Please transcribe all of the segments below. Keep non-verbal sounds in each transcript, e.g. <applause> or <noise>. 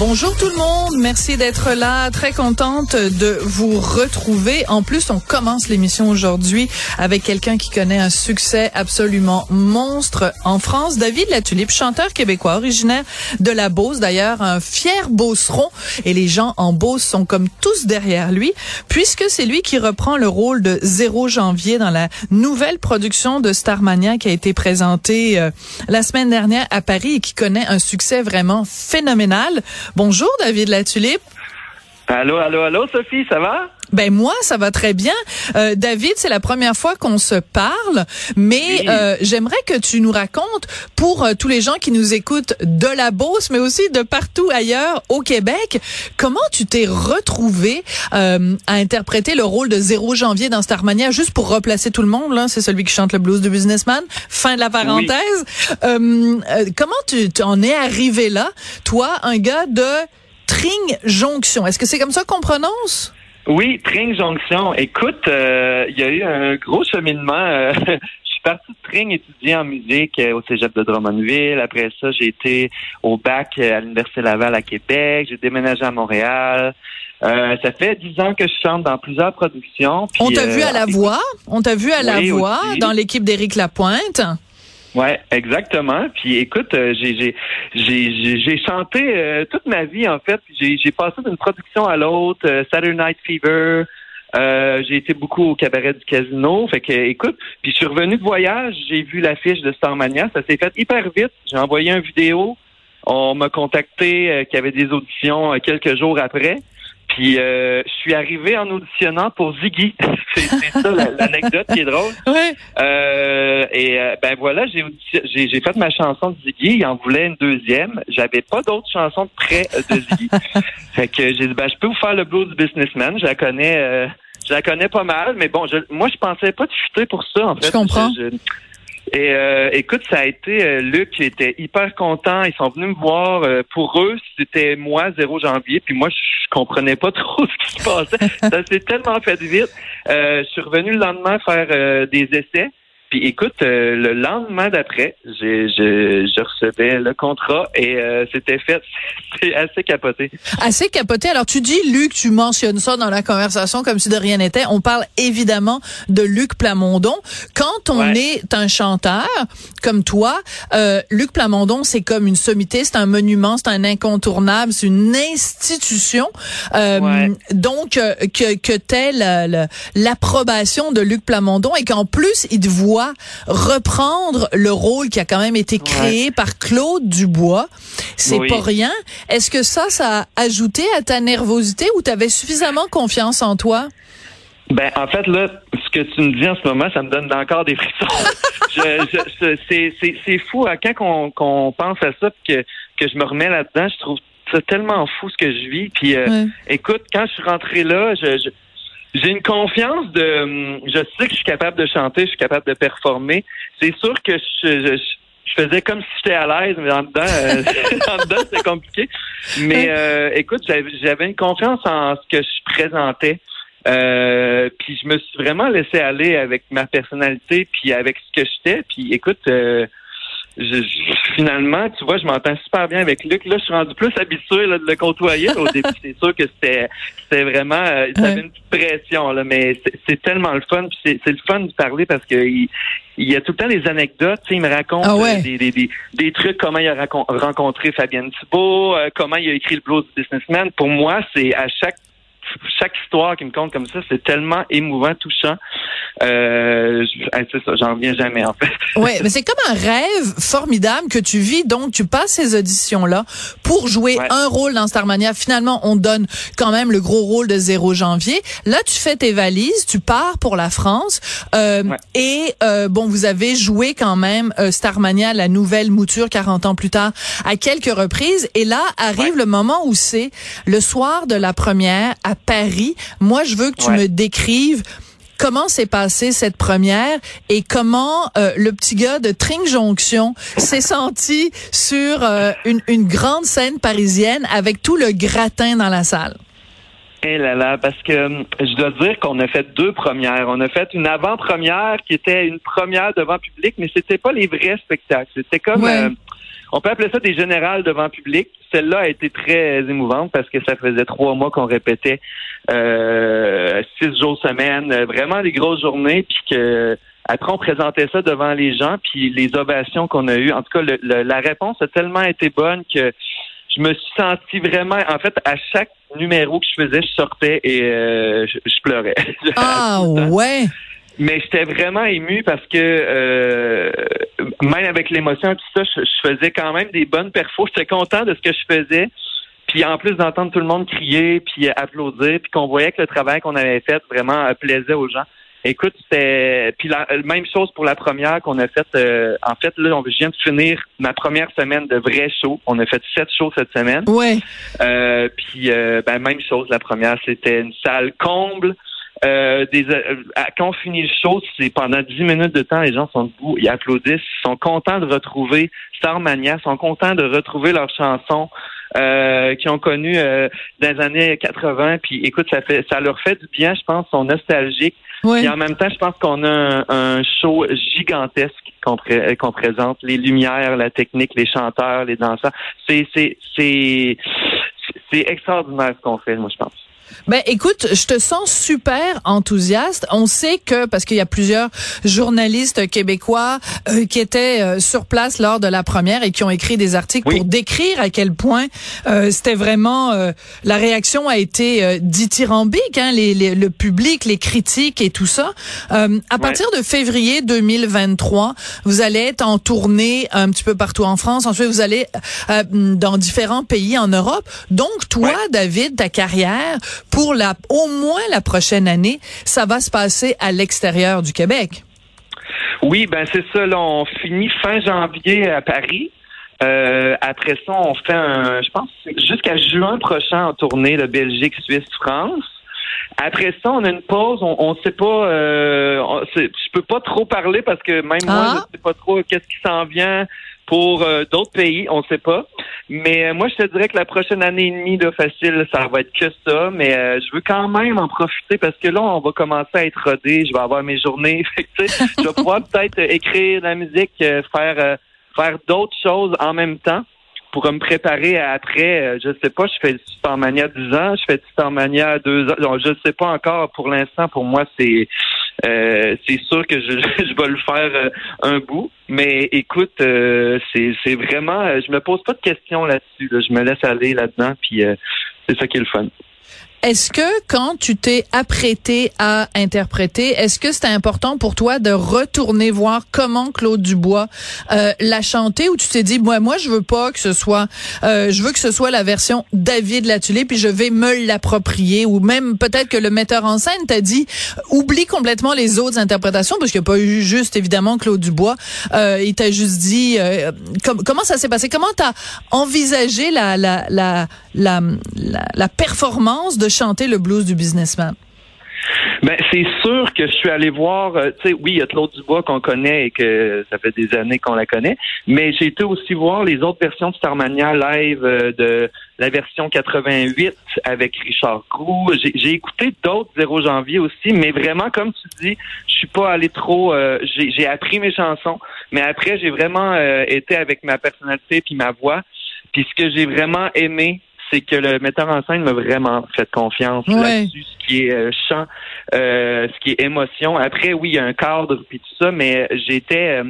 Bonjour tout le monde, merci d'être là, très contente de vous retrouver. En plus, on commence l'émission aujourd'hui avec quelqu'un qui connaît un succès absolument monstre en France, David Latulippe, chanteur québécois originaire de la Beauce, d'ailleurs un fier beauceron. Et les gens en Beauce sont comme tous derrière lui puisque c'est lui qui reprend le rôle de 0 janvier dans la nouvelle production de Starmania qui a été présentée euh, la semaine dernière à Paris et qui connaît un succès vraiment phénoménal. Bonjour, David Latulippe. Allô, allô, allô, Sophie, ça va? Ben moi, ça va très bien. Euh, David, c'est la première fois qu'on se parle, mais euh, j'aimerais que tu nous racontes pour euh, tous les gens qui nous écoutent de la Beauce, mais aussi de partout ailleurs au Québec, comment tu t'es retrouvé à interpréter le rôle de 0 janvier dans Starmania, juste pour replacer tout le monde, là, c'est celui qui chante le blues de businessman. Fin de la parenthèse. comment tu, tu en es arrivé là, toi, un gars de Tring Jonction. Est-ce que c'est comme ça qu'on prononce? Oui, Tring Jonction. Écoute, euh, il y a eu un gros cheminement. Euh, <laughs> je suis parti de Tring étudier en musique euh, au Cégep de Drummondville. Après ça, j'ai été au bac à l'Université Laval à Québec. J'ai déménagé à Montréal. ça fait dix ans que je chante dans plusieurs productions. On t'a vu à la voix? On t'a vu à la voix dans l'équipe d'Éric Lapointe? Ouais, exactement. Puis écoute, euh, j'ai j'ai j'ai j'ai chanté euh, toute ma vie en fait. J'ai j'ai passé d'une production à l'autre, euh, Saturday Night Fever. j'ai été beaucoup au cabaret du casino. Fait que écoute, puis je suis revenu de voyage, j'ai vu l'affiche de Starmania, ça s'est fait hyper vite. J'ai envoyé une vidéo. On m'a contacté qu'il y avait des auditions quelques jours après. Puis euh, je suis arrivé en auditionnant pour Ziggy. <laughs> c'est ça l'anecdote qui est drôle. <laughs> Ouais. Euh, et euh, ben voilà, j'ai j'ai fait ma chanson de Ziggy. Il en voulait une deuxième. J'avais pas d'autres chansons près de Ziggy. <laughs> fait que j'ai dit ben je peux vous faire le blues businessman. Je la connais. Euh, je la connais pas mal, mais bon, je, moi je pensais pas de chuter pour ça en fait. Je comprends. Et euh, écoute, ça a été euh, Luc qui était hyper content. Ils sont venus me voir. Euh, pour eux, c'était moi 0 janvier. Puis moi, je comprenais pas <laughs> trop ce qui se passait. ça s'est tellement fait vite. je suis revenu le lendemain faire des essais. Puis écoute, euh, le lendemain d'après, je, je, recevais le contrat et euh, c'était fait. <laughs> C'est assez capoté. Assez capoté. Alors tu dis, Luc, tu mentionnes ça dans la conversation comme si de rien n'était. On parle évidemment de Luc Plamondon. Quand on est un chanteur comme toi, euh, Luc Plamondon, c'est comme une sommité, c'est un monument, c'est un incontournable, c'est une institution. Donc que que t'aies l'approbation de Luc Plamondon et qu'en plus il te voit reprendre le rôle qui a quand même été créé par Claude Dubois. C'est pas rien. Est-ce que ça, ça a ajouté à ta nervosité ou tu avais suffisamment confiance en toi? Ben, en fait, là, ce que tu me dis en ce moment, ça me donne encore des <laughs> frissons. c'est fou. À quand qu'on pense à ça, que, que je me remets là-dedans, je trouve ça tellement fou ce que je vis. Puis, euh, écoute, quand je suis rentré là, je j'ai une confiance de. Hum, je sais que je suis capable de chanter, je suis capable de performer. C'est sûr que je, je, faisais comme si j'étais à l'aise, mais en dedans, euh, <laughs> en dedans c'est compliqué. Mais euh, écoute, j'avais une confiance en ce que je présentais. Euh, puis je me suis vraiment laissé aller avec ma personnalité, puis avec ce que j'étais. Puis écoute, je, finalement, tu vois, je m'entends super bien avec Luc. Là, je suis rendu plus habitué de le côtoyer. Au début, <laughs> c'est sûr que c'était c'était vraiment euh, ça avait une petite pression, là, mais c'est tellement le fun. C'est le fun de parler parce que il, y a tout le temps des anecdotes. Il me raconte ah euh, des, des, des, trucs, comment il a rencontré Fabienne Thibault, euh, comment il a écrit le blues businessman. Pour moi, c'est à chaque chaque histoire qui me compte comme ça, c'est tellement émouvant, touchant. Euh, c'est ça, j'en reviens jamais en fait. <laughs> Oui, mais c'est comme un rêve formidable que tu vis. Donc, tu passes ces auditions-là pour jouer un rôle dans Starmania. Finalement, on donne quand même le gros rôle de 0 janvier. Là, tu fais tes valises, tu pars pour la France. Euh, et euh, bon, vous avez joué quand même euh, Starmania, la nouvelle mouture 40 ans plus tard, à quelques reprises. Et là arrive le moment où c'est le soir de la première à Paris. Moi, je veux que tu me décrives comment s'est passée cette première et comment euh, le petit gars de Tring Jonction s'est senti sur euh, une, une, grande scène parisienne avec tout le gratin dans la salle? Eh là là, parce que euh, je dois dire qu'on a fait deux premières. On a fait une avant-première qui était une première devant public, mais c'était pas les vrais spectacles. C'était comme on peut appeler ça des générales devant public. Celle-là a été très émouvante parce que ça faisait trois mois qu'on répétait euh, six jours semaine, vraiment des grosses journées, puis que après on présentait ça devant les gens, puis les ovations qu'on a eues. En tout cas, la réponse a tellement été bonne que je me suis senti vraiment, en fait, à chaque numéro que je faisais, je sortais et euh, je, je, pleurais. <laughs> Ah ouais? Mais j'étais vraiment ému parce que euh, même avec l'émotion tout ça, je, faisais quand même des bonnes perfos. J'étais content de ce que je faisais. Puis en plus d'entendre tout le monde crier, puis applaudir, puis qu'on voyait que le travail qu'on avait fait vraiment euh, plaisait aux gens. Écoute, c'était puis la même chose pour la première qu'on a faite. Euh, en fait, là, on vient de finir ma première semaine de vrai show. On a fait sept shows cette semaine. Ouais. Euh, puis ben même chose. La première, c'était une salle comble. Euh, des, euh, quand on finit le show, c'est pendant dix minutes de temps, les gens sont debout, ils applaudissent, ils sont contents de retrouver Starmania, sont contents de retrouver leurs chansons euh, qu'ils ont connues euh, dans les années 80. Puis écoute, ça fait ça leur fait du bien, je pense, sont nostalgiques. Et en même temps, je pense qu'on a un, show gigantesque qu'on présente, les lumières, la technique, les chanteurs, les danseurs. C'est c'est extraordinaire ce qu'on fait, moi je pense. Ben écoute, je te sens super enthousiaste. On sait que parce qu'il y a plusieurs journalistes québécois euh, qui étaient euh, sur place lors de la première et qui ont écrit des articles pour décrire à quel point euh, c'était vraiment la réaction a été dithyrambique, hein, les, le public, les critiques et tout ça. à partir de février 2023, vous allez être en tournée un petit peu partout en France. Ensuite, vous allez dans différents pays en Europe. Donc toi, David, ta carrière pour la, au moins la prochaine année, ça va se passer à l'extérieur du Québec. Oui, ben c'est ça. Là, on finit fin janvier à Paris. Euh, après ça, on fait un, je pense, jusqu'à juin prochain en tournée de Belgique, Suisse, France. Après ça, on a une pause. On ne sait pas. Euh, je peux pas trop parler parce que même moi, je ah. sais pas trop qu'est-ce qui s'en vient pour euh, d'autres pays. On ne sait pas. Mais euh, moi, je te dirais que la prochaine année et demie de facile, ça va être que ça. Mais euh, je veux quand même en profiter parce que là, on va commencer à être rodé. Je vais avoir mes journées. <laughs> je vais pouvoir peut-être écrire de la musique, euh, faire faire d'autres choses en même temps pour me préparer à après. je sais pas, je fais du Supermania 10 ans, je fais du Supermania 2 ans. Donc, je sais pas encore. Pour l'instant, pour moi, c'est euh, c'est sûr que je, <laughs> je vais le faire euh, un bout, mais écoute, euh, c'est vraiment, je me pose pas de questions là-dessus. Je me laisse aller là-dedans, puis c'est ça qui est le fun. Est-ce que quand tu t'es apprêté à interpréter, est-ce que c'était important pour toi de retourner voir comment Claude Dubois euh, l'a chanté ou tu t'es dit moi moi je veux pas que ce soit euh, je veux que ce soit la version David Latulé puis je vais me l'approprier ou même peut-être que le metteur en scène t'a dit oublie complètement les autres interprétations parce qu'il n'y a pas eu juste évidemment Claude Dubois. Euh, il t'a juste dit euh, comment ça s'est passé? Comment t'as envisagé la la la la, la, la performance de chanter le blues du businessman? Ben, c'est sûr que je suis allé voir, euh, tu sais, oui, il y a Claude Dubois qu'on connaît et que ça fait des années qu'on la connaît, mais j'ai été aussi voir les autres versions de Starmania live euh, de la version 88 avec Richard Cruz. J'ai écouté d'autres 0 janvier aussi, mais vraiment, comme tu dis, je suis pas allé trop, euh, j'ai appris mes chansons, mais après, j'ai vraiment été avec ma personnalité puis ma voix. Puis ce que j'ai vraiment aimé, c'est que le metteur en scène m'a vraiment fait confiance là-dessus, ce qui est euh, chant, euh, ce qui est émotion. Après, oui, il y a un cadre puis tout ça, mais j'étais, euh,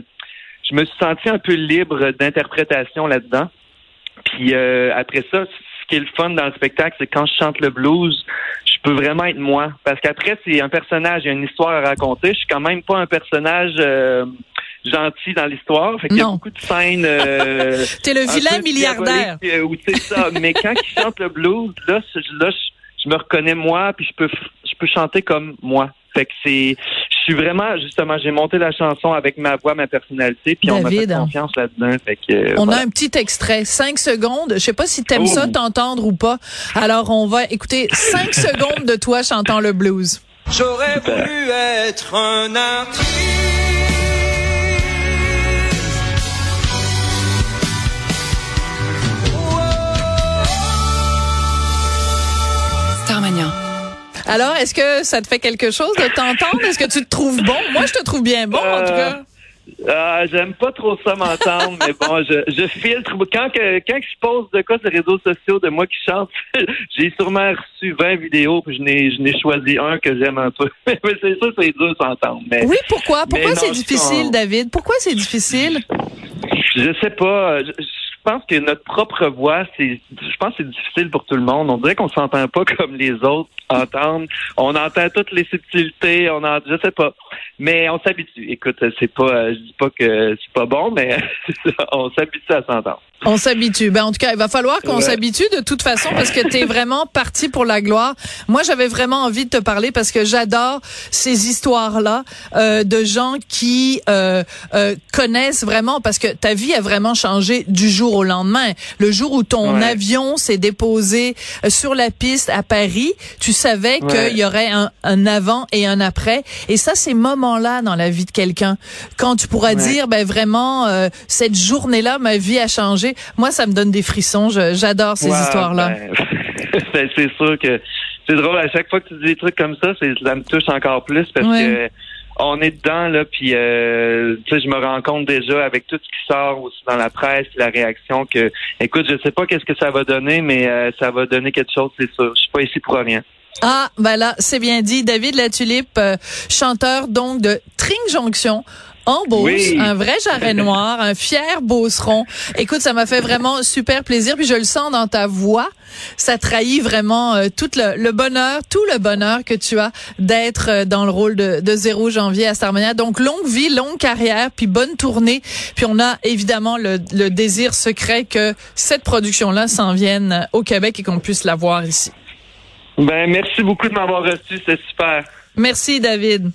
je me suis senti un peu libre d'interprétation là-dedans. Puis après ça, ce qui est le fun dans le spectacle, c'est quand je chante le blues, je peux vraiment être moi. Parce qu'après, c'est un personnage, il y a une histoire à raconter. Je suis quand même pas un personnage euh, gentil dans l'histoire. Fait qu'il y a beaucoup de scènes. Euh, <laughs> T'es le vilain milliardaire. euh, Ou c'est ça. Mais quand il chante le blues, là, je- là, je, je me reconnais moi, puis je peux, je peux chanter comme moi. Fait que c'est, je suis vraiment, justement, j'ai monté la chanson avec ma voix, ma personnalité, puis on m'a fait confiance là-dedans. Fait que, euh, On voilà. a un petit extrait, cinq secondes. Je sais pas si t'aimes Oh. ça t'entendre ou pas. Alors on va écouter cinq <laughs> secondes de toi chantant le blues. J'aurais voulu être un artiste. Alors est-ce que ça te fait quelque chose de t'entendre? Est-ce que tu te trouves bon? Moi je te trouve bien bon en tout cas. Ah, j'aime pas trop ça m'entendre, mais bon, je, je filtre. Quand que, quand je pose de quoi sur les réseaux sociaux de moi qui chante, <laughs> j'ai sûrement reçu 20 vidéos, puis je n'ai, je n'ai choisi un que j'aime un peu. <laughs> mais c'est ça, c'est dur de s'entendre. Oui, pourquoi? Pourquoi c'est difficile, David? Pourquoi c'est difficile? Je sais pas. Je, je pense que notre propre voix, c'est, je pense que c'est difficile pour tout le monde. On dirait qu'on s'entend pas <laughs> comme les autres entendent. On entend toutes les subtilités. On en, je sais pas. Mais on s'habitue. Écoute, c'est pas, je dis pas que c'est pas bon, mais <laughs> on s'habitue à s'entendre. On s'habitue. Ben, en tout cas, il va falloir qu'on Ouais. s'habitue de toute façon parce que tu es vraiment parti pour la gloire. Moi, j'avais vraiment envie de te parler parce que j'adore ces histoires-là euh, de gens qui euh, euh, connaissent vraiment parce que ta vie a vraiment changé du jour au lendemain. Le jour où ton Ouais. avion s'est déposé euh, sur la piste à Paris, tu savais Ouais. qu'il y aurait un, un avant et un après. Et ça, ces moments-là dans la vie de quelqu'un, quand tu pourras dire, ben vraiment, euh, cette journée-là, ma vie a changé. Moi, ça me donne des frissons. J'adore ces histoires-là. ben, <laughs> ben, c'est sûr que c'est drôle. À chaque fois que tu dis des trucs comme ça, ça me touche encore plus parce Ouais. que on est dedans là, puis euh, tu sais, je me rends compte déjà avec tout ce qui sort aussi dans la presse, la réaction que, écoute, je sais pas qu'est-ce que ça va donner, mais euh, ça va donner quelque chose, c'est sûr. Je suis pas ici pour rien. Ah, ben là, c'est bien dit. David Latulippe, euh, chanteur donc de Tring Jonction. En Beauce, Oui. un vrai jarret noir, un fier beauceron. Écoute, ça m'a fait vraiment super plaisir, puis je le sens dans ta voix. Ça trahit vraiment euh, tout le, le bonheur, tout le bonheur que tu as d'être euh, dans le rôle de, de Zéro Janvier à Starmania. Donc, longue vie, longue carrière, puis bonne tournée. Puis on a évidemment le, le désir secret que cette production-là s'en vienne au Québec et qu'on puisse la voir ici. Ben merci beaucoup de m'avoir reçu, c'est super. Merci, David.